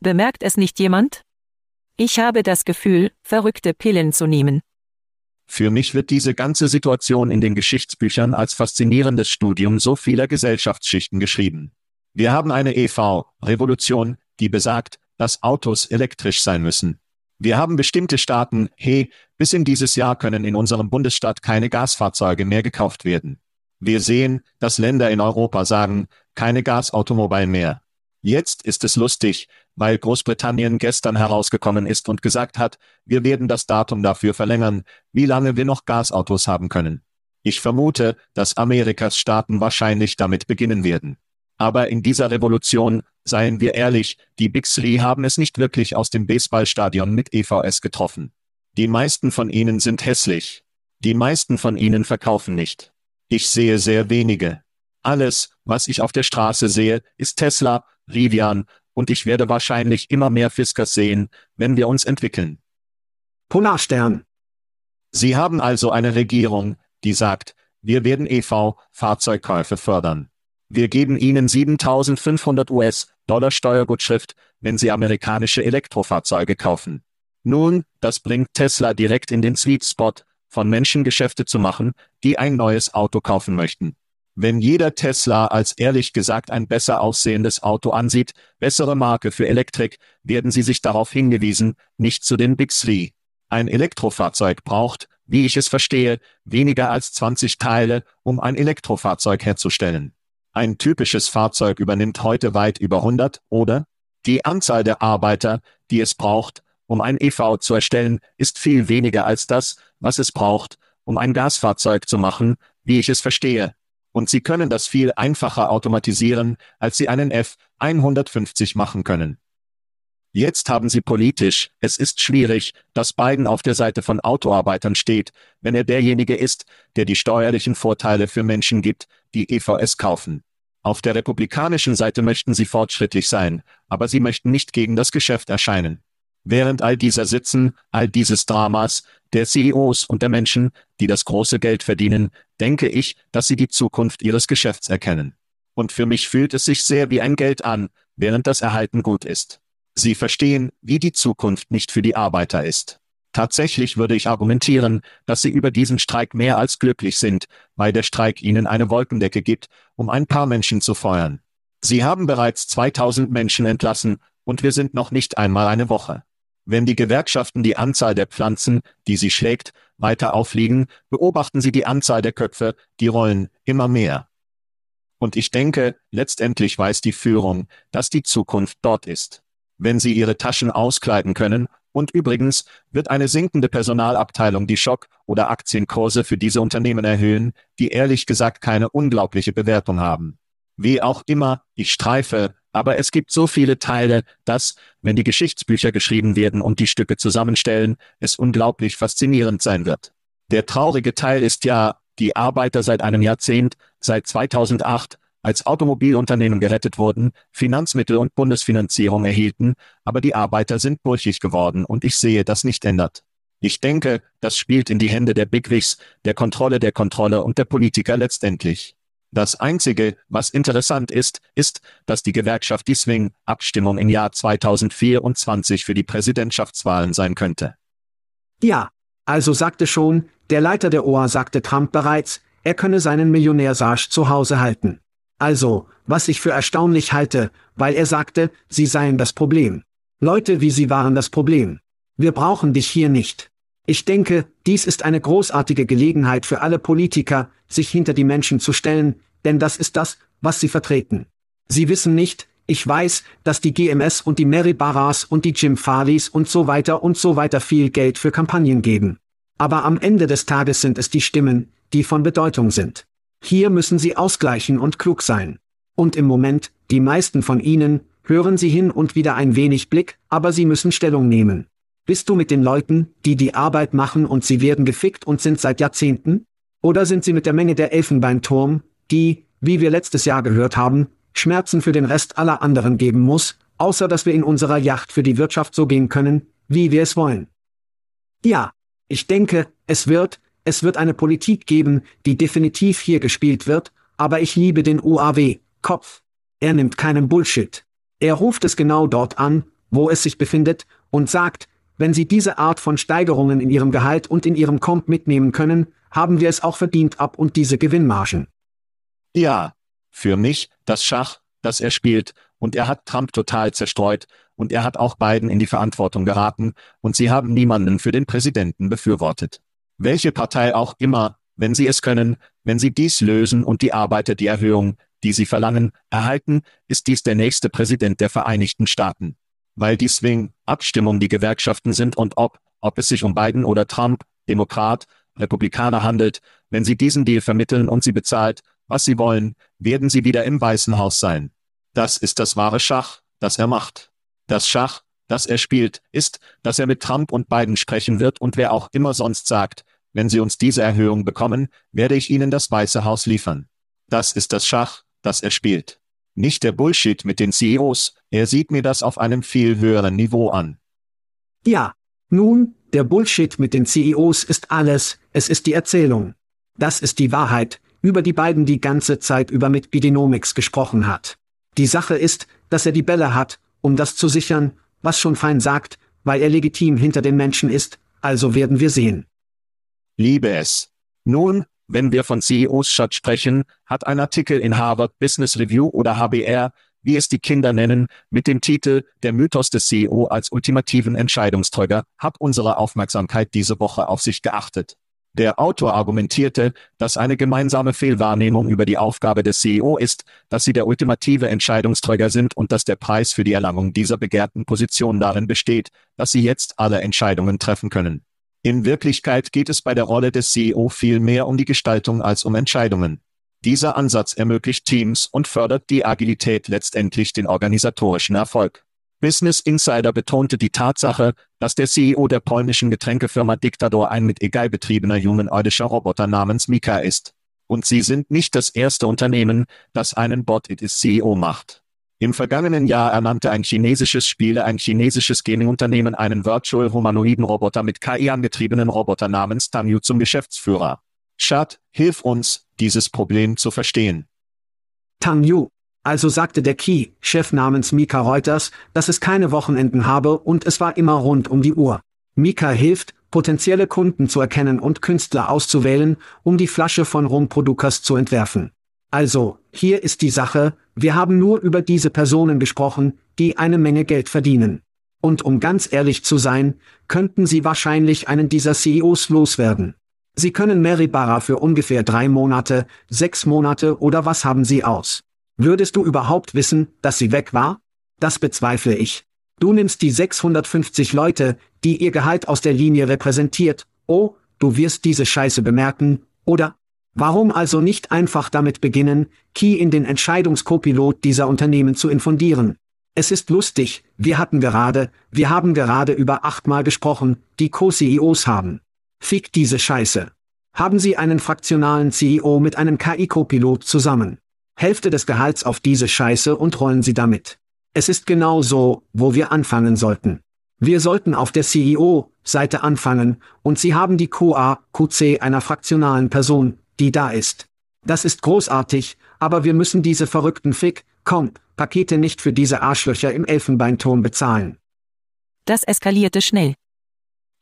Bemerkt es nicht jemand? Ich habe das Gefühl, verrückte Pillen zu nehmen. Für mich wird diese ganze Situation in den Geschichtsbüchern als faszinierendes Studium so vieler Gesellschaftsschichten geschrieben. Wir haben eine EV-Revolution, die besagt, dass Autos elektrisch sein müssen. Wir haben bestimmte Staaten, hey, bis in dieses Jahr können in unserem Bundesstaat keine Gasfahrzeuge mehr gekauft werden. Wir sehen, dass Länder in Europa sagen, keine Gasautomobil mehr. Jetzt ist es lustig, weil Großbritannien gestern herausgekommen ist und gesagt hat, wir werden das Datum dafür verlängern, wie lange wir noch Gasautos haben können. Ich vermute, dass Amerikas Staaten wahrscheinlich damit beginnen werden. Aber in dieser Revolution, seien wir ehrlich, die Big Three haben es nicht wirklich aus dem Baseballstadion mit EVS getroffen. Die meisten von ihnen sind hässlich. Die meisten von ihnen verkaufen nicht. Ich sehe sehr wenige. Alles, was ich auf der Straße sehe, ist Tesla, Rivian, und ich werde wahrscheinlich immer mehr Fiskers sehen, wenn wir uns entwickeln. Polarstern. Sie haben also eine Regierung, die sagt, wir werden EV-Fahrzeugkäufe fördern. Wir geben Ihnen 7500 US-Dollar Steuergutschrift, wenn Sie amerikanische Elektrofahrzeuge kaufen. Nun, das bringt Tesla direkt in den Sweet Spot, von Menschen Geschäfte zu machen, die ein neues Auto kaufen möchten. Wenn jeder Tesla als ehrlich gesagt ein besser aussehendes Auto ansieht, bessere Marke für Elektrik, werden sie sich darauf hingewiesen, nicht zu den Big Three. Ein Elektrofahrzeug braucht, wie ich es verstehe, weniger als 20 Teile, um ein Elektrofahrzeug herzustellen. Ein typisches Fahrzeug übernimmt heute weit über 100, oder? Die Anzahl der Arbeiter, die es braucht, um ein EV zu erstellen, ist viel weniger als das, was es braucht, um ein Gasfahrzeug zu machen, wie ich es verstehe. Und Sie können das viel einfacher automatisieren, als Sie einen F-150 machen können. Jetzt haben Sie politisch, es ist schwierig, dass Biden auf der Seite von Autoarbeitern steht, wenn er derjenige ist, der die steuerlichen Vorteile für Menschen gibt, die EVS kaufen. Auf der republikanischen Seite möchten sie fortschrittlich sein, aber sie möchten nicht gegen das Geschäft erscheinen. Während all dieser Sitzen, all dieses Dramas, der CEOs und der Menschen, die das große Geld verdienen, denke ich, dass sie die Zukunft ihres Geschäfts erkennen. Und für mich fühlt es sich sehr wie ein Geld an, während das Erhalten gut ist. Sie verstehen, wie die Zukunft nicht für die Arbeiter ist. Tatsächlich würde ich argumentieren, dass sie über diesen Streik mehr als glücklich sind, weil der Streik ihnen eine Wolkendecke gibt, um ein paar Menschen zu feuern. Sie haben bereits 2000 Menschen entlassen, und wir sind noch nicht einmal eine Woche. Wenn die Gewerkschaften die Anzahl der Pflanzen, die sie schlägt, weiter aufliegen, beobachten sie die Anzahl der Köpfe, die rollen, immer mehr. Und ich denke, letztendlich weiß die Führung, dass die Zukunft dort ist. wenn sie ihre Taschen auskleiden können, und übrigens wird eine sinkende Personalabteilung die Schock- oder Aktienkurse für diese Unternehmen erhöhen, die ehrlich gesagt keine unglaubliche Bewertung haben. Wie auch immer, ich streife, aber es gibt so viele Teile, dass, wenn die Geschichtsbücher geschrieben werden und die Stücke zusammenstellen, es unglaublich faszinierend sein wird. Der traurige Teil ist ja, die Arbeiter seit einem Jahrzehnt, seit 2008, als Automobilunternehmen gerettet wurden, Finanzmittel und Bundesfinanzierung erhielten, aber die Arbeiter sind brüchig geworden und ich sehe das nicht ändert. Ich denke, das spielt in die Hände der Bigwigs, der Kontrolle der Kontrolle und der Politiker letztendlich. Das Einzige, was interessant ist, ist, dass die Gewerkschaft die Swing-Abstimmung im Jahr 2024 für die Präsidentschaftswahlen sein könnte. Ja, also sagte schon, der Leiter der OA sagte Trump bereits, er könne seinen Millionärsarsch zu Hause halten. Also, was ich für erstaunlich halte, weil er sagte, sie seien das Problem. Leute wie sie waren das Problem. Wir brauchen dich hier nicht. Ich denke, dies ist eine großartige Gelegenheit für alle Politiker, sich hinter die Menschen zu stellen, denn das ist das, was sie vertreten. Sie wissen nicht, ich weiß, dass die GMS und die Mary Barras und die Jim Farleys und so weiter und so weiter viel Geld für Kampagnen geben. Aber am Ende des Tages sind es die Stimmen, die von Bedeutung sind. Hier müssen sie ausgleichen und klug sein. Und im Moment, die meisten von ihnen, hören sie hin und wieder ein wenig Blick, aber sie müssen Stellung nehmen. Bist du mit den Leuten, die die Arbeit machen und sie werden gefickt und sind seit Jahrzehnten? Oder sind sie mit der Menge der Elfenbeinturm, die, wie wir letztes Jahr gehört haben, Schmerzen für den Rest aller anderen geben muss, außer dass wir in unserer Yacht für die Wirtschaft so gehen können, wie wir es wollen? Ja, ich denke, es wird, es wird eine Politik geben, die definitiv hier gespielt wird, aber ich liebe den UAW, Kopf. Er nimmt keinen Bullshit. Er ruft es genau dort an, wo es sich befindet, und sagt, wenn Sie diese Art von Steigerungen in Ihrem Gehalt und in Ihrem Komp mitnehmen können, haben wir es auch verdient ab und diese Gewinnmargen. Ja, für mich, das Schach, das er spielt, und er hat Trump total zerstreut, und er hat auch Biden in die Verantwortung geraten, und sie haben niemanden für den Präsidenten befürwortet. Welche Partei auch immer, wenn sie es können, wenn sie dies lösen und die Arbeiter die Erhöhung, die sie verlangen, erhalten, ist dies der nächste Präsident der Vereinigten Staaten. Weil die Swing-Abstimmung die Gewerkschaften sind und ob, ob es sich um Biden oder Trump, Demokrat, Republikaner handelt, wenn sie diesen Deal vermitteln und sie bezahlt, was sie wollen, werden sie wieder im Weißen Haus sein. Das ist das wahre Schach, das er macht. Das Schach, das er spielt, ist, dass er mit Trump und Biden sprechen wird und wer auch immer sonst sagt, wenn sie uns diese Erhöhung bekommen, werde ich ihnen das Weiße Haus liefern. Das ist das Schach, das er spielt. Nicht der Bullshit mit den CEOs, er sieht mir das auf einem viel höheren Niveau an. Ja, nun, der Bullshit mit den CEOs ist alles, es ist die Erzählung. Das ist die Wahrheit, über die beiden die ganze Zeit über mit Bidenomics gesprochen hat. Die Sache ist, dass er die Bälle hat, um das zu sichern, was schon fein sagt, weil er legitim hinter den Menschen ist, also werden wir sehen. Liebe es. Nun, wenn wir von CEOs statt sprechen, hat ein Artikel in Harvard Business Review oder HBR, wie es die Kinder nennen, mit dem Titel Der Mythos des CEO als ultimativen Entscheidungsträger, hat unsere Aufmerksamkeit diese Woche auf sich geachtet. Der Autor argumentierte, dass eine gemeinsame Fehlwahrnehmung über die Aufgabe des CEO ist, dass sie der ultimative Entscheidungsträger sind und dass der Preis für die Erlangung dieser begehrten Position darin besteht, dass sie jetzt alle Entscheidungen treffen können. In Wirklichkeit geht es bei der Rolle des CEO viel mehr um die Gestaltung als um Entscheidungen. Dieser Ansatz ermöglicht Teams und fördert die Agilität letztendlich den organisatorischen Erfolg. Business Insider betonte die Tatsache, dass der CEO der polnischen Getränkefirma Dictador ein mit Egal betriebener humanoidischer Roboter namens Mika ist. Und sie sind nicht das erste Unternehmen, das einen Bot-It-CEO macht. Im vergangenen Jahr ernannte ein chinesisches Spiele ein chinesisches Gaming-Unternehmen einen Virtual Humanoiden Roboter mit KI angetriebenen Roboter namens Tanyu zum Geschäftsführer. Chad, hilf uns, dieses Problem zu verstehen. Tanyu, also sagte der Key-Chef namens Mika Reuters, dass es keine Wochenenden habe und es war immer rund um die Uhr. Mika hilft, potenzielle Kunden zu erkennen und Künstler auszuwählen, um die Flasche von Rumprodukas zu entwerfen. Also, hier ist die Sache, wir haben nur über diese Personen gesprochen, die eine Menge Geld verdienen. Und um ganz ehrlich zu sein, könnten Sie wahrscheinlich einen dieser CEOs loswerden. Sie können Mary Barra für ungefähr drei Monate, sechs Monate oder was haben Sie aus? Würdest du überhaupt wissen, dass sie weg war? Das bezweifle ich. Du nimmst die 650 Leute, die ihr Gehalt aus der Linie repräsentiert, oh, du wirst diese Scheiße bemerken, oder? Warum also nicht einfach damit beginnen, Key in den Entscheidungskopilot dieser Unternehmen zu infundieren? Es ist lustig, wir hatten gerade, wir haben gerade über achtmal gesprochen, die Co-CEOs haben. Fick diese Scheiße. Haben Sie einen fraktionalen CEO mit einem KI-Copilot zusammen. Hälfte des Gehalts auf diese Scheiße und rollen Sie damit. Es ist genau so, wo wir anfangen sollten. Wir sollten auf der CEO-Seite anfangen, und Sie haben die QA, QC einer fraktionalen Person, die da ist. Das ist großartig, aber wir müssen diese verrückten Fick, Comp, Pakete nicht für diese Arschlöcher im Elfenbeinturm bezahlen. Das eskalierte schnell.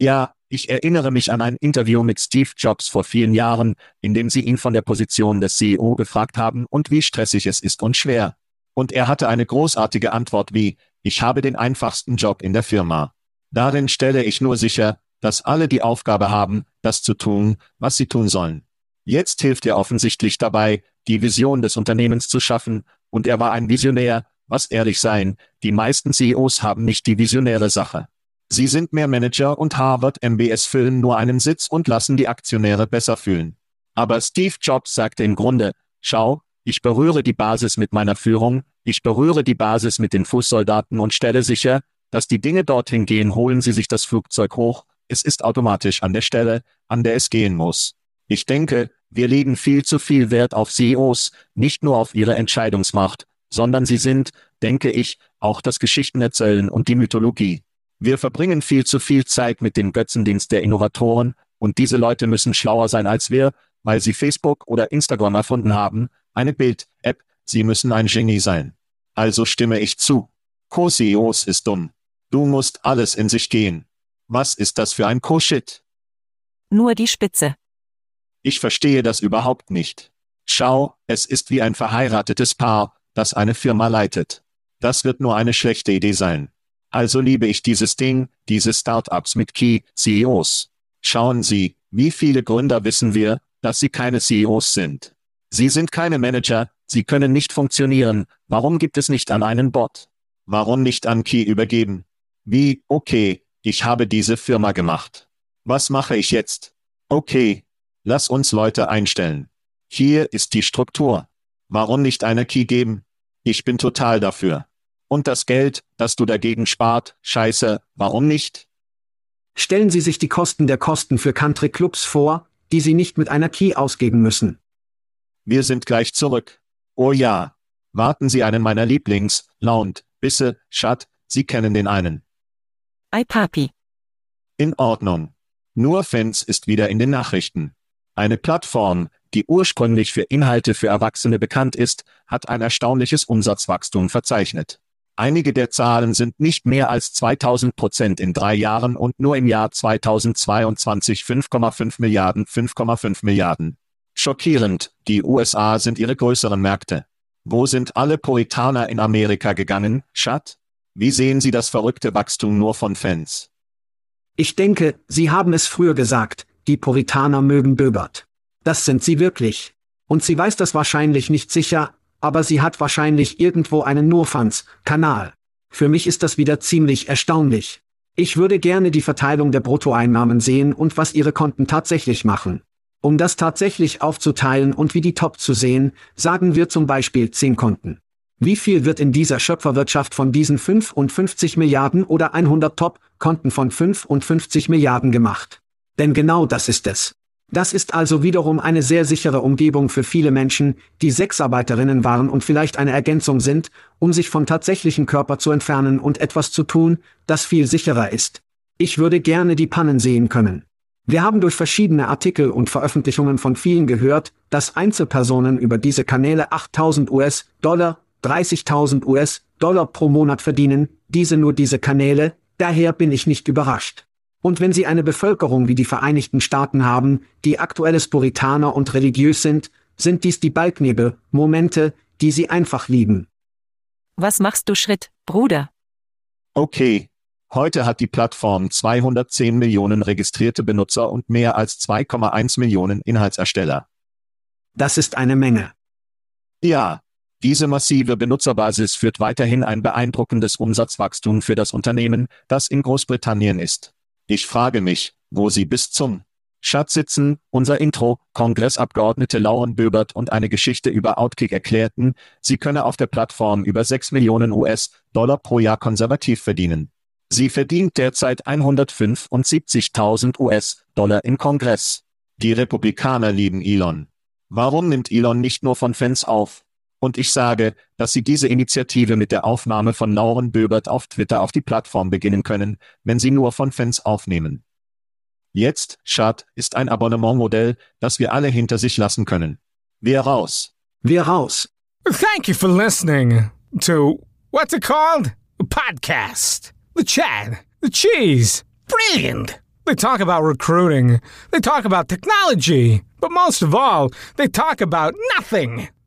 Ja, ich erinnere mich an ein Interview mit Steve Jobs vor vielen Jahren, in dem sie ihn von der Position des CEO gefragt haben und wie stressig es ist und schwer. Und er hatte eine großartige Antwort wie, ich habe den einfachsten Job in der Firma. Darin stelle ich nur sicher, dass alle die Aufgabe haben, das zu tun, was sie tun sollen. Jetzt hilft er offensichtlich dabei, die Vision des Unternehmens zu schaffen, und er war ein Visionär, was ehrlich sein, die meisten CEOs haben nicht die visionäre Sache. Sie sind mehr Manager und Harvard MBS füllen nur einen Sitz und lassen die Aktionäre besser fühlen. Aber Steve Jobs sagte im Grunde, schau, ich berühre die Basis mit meiner Führung, ich berühre die Basis mit den Fußsoldaten und stelle sicher, dass die Dinge dorthin gehen, holen Sie sich das Flugzeug hoch, es ist automatisch an der Stelle, an der es gehen muss. Ich denke, wir legen viel zu viel Wert auf CEOs, nicht nur auf ihre Entscheidungsmacht, sondern sie sind, denke ich, auch das Geschichtenerzählen und die Mythologie. Wir verbringen viel zu viel Zeit mit dem Götzendienst der Innovatoren, und diese Leute müssen schlauer sein als wir, weil sie Facebook oder Instagram erfunden haben, eine Bild-App, sie müssen ein Genie sein. Also stimme ich zu. Co-CEOs ist dumm. Du musst alles in sich gehen. Was ist das für ein Co-Shit? Nur die Spitze. Ich verstehe das überhaupt nicht. Schau, es ist wie ein verheiratetes Paar, das eine Firma leitet. Das wird nur eine schlechte Idee sein. Also liebe ich dieses Ding, diese Startups mit Key CEOs. Schauen Sie, wie viele Gründer wissen wir, dass sie keine CEOs sind. Sie sind keine Manager, sie können nicht funktionieren. Warum gibt es nicht an einen Bot? Warum nicht an Key übergeben? Wie, okay, ich habe diese Firma gemacht. Was mache ich jetzt? Okay, lass uns Leute einstellen. Hier ist die Struktur. Warum nicht eine Key geben? Ich bin total dafür. Und das Geld, das du dagegen spart, scheiße, warum nicht? Stellen Sie sich die Kosten der Kosten für Country Clubs vor, die Sie nicht mit einer Key ausgeben müssen. Wir sind gleich zurück. Oh ja. Warten Sie einen meiner Lieblings, Launt, Bisse, Schat, Sie kennen den einen. Ei Papi. In Ordnung. Nur Fans ist wieder in den Nachrichten. Eine Plattform, die ursprünglich für Inhalte für Erwachsene bekannt ist, hat ein erstaunliches Umsatzwachstum verzeichnet. Einige der Zahlen sind nicht mehr als 2000 Prozent in drei Jahren und nur im Jahr 2022 5,5 Milliarden, 5,5 Milliarden. Schockierend, die USA sind ihre größeren Märkte. Wo sind alle Puritaner in Amerika gegangen, Schat? Wie sehen Sie das verrückte Wachstum nur von Fans? Ich denke, Sie haben es früher gesagt, die Puritaner mögen Böbert. Das sind sie wirklich. Und sie weiß das wahrscheinlich nicht sicher, aber sie hat wahrscheinlich irgendwo einen Nurfans-Kanal. Für mich ist das wieder ziemlich erstaunlich. Ich würde gerne die Verteilung der Bruttoeinnahmen sehen und was ihre Konten tatsächlich machen. Um das tatsächlich aufzuteilen und wie die Top zu sehen, sagen wir zum Beispiel 10 Konten. Wie viel wird in dieser Schöpferwirtschaft von diesen 55 Milliarden oder 100 Top-Konten von 55 Milliarden gemacht? Denn genau das ist es. Das ist also wiederum eine sehr sichere Umgebung für viele Menschen, die Sexarbeiterinnen waren und vielleicht eine Ergänzung sind, um sich vom tatsächlichen Körper zu entfernen und etwas zu tun, das viel sicherer ist. Ich würde gerne die Pannen sehen können. Wir haben durch verschiedene Artikel und Veröffentlichungen von vielen gehört, dass Einzelpersonen über diese Kanäle 8000 US-Dollar, 30.000 US-Dollar pro Monat verdienen, diese nur diese Kanäle, daher bin ich nicht überrascht. Und wenn Sie eine Bevölkerung wie die Vereinigten Staaten haben, die aktuelles Puritaner und religiös sind, sind dies die Balknebel-Momente, die Sie einfach lieben. Was machst du Schritt, Bruder? Okay. Heute hat die Plattform 210 Millionen registrierte Benutzer und mehr als 2,1 Millionen Inhaltsersteller. Das ist eine Menge. Ja. Diese massive Benutzerbasis führt weiterhin ein beeindruckendes Umsatzwachstum für das Unternehmen, das in Großbritannien ist. Ich frage mich, wo sie bis zum Schatz sitzen, unser Intro, Kongressabgeordnete Lauren Böbert und eine Geschichte über Outkick erklärten, sie könne auf der Plattform über 6 Millionen US-Dollar pro Jahr konservativ verdienen. Sie verdient derzeit 175.000 US-Dollar im Kongress. Die Republikaner lieben Elon. Warum nimmt Elon nicht nur von Fans auf? Und ich sage, dass Sie diese Initiative mit der Aufnahme von Lauren Böbert auf Twitter auf die Plattform beginnen können, wenn Sie nur von Fans aufnehmen. Jetzt, Schad, ist ein Abonnementmodell, das wir alle hinter sich lassen können. Wir raus. Wir raus. Thank you for listening to what's it called? A podcast. The Chad. The Cheese. Brilliant. They talk about recruiting. They talk about technology. But most of all, they talk about nothing.